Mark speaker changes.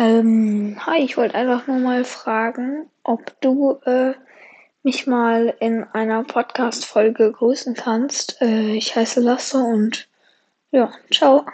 Speaker 1: Ähm, hi, ich wollte einfach nur mal fragen, ob du äh, mich mal in einer Podcast-Folge grüßen kannst. Äh, ich heiße Lasse und ja, ciao.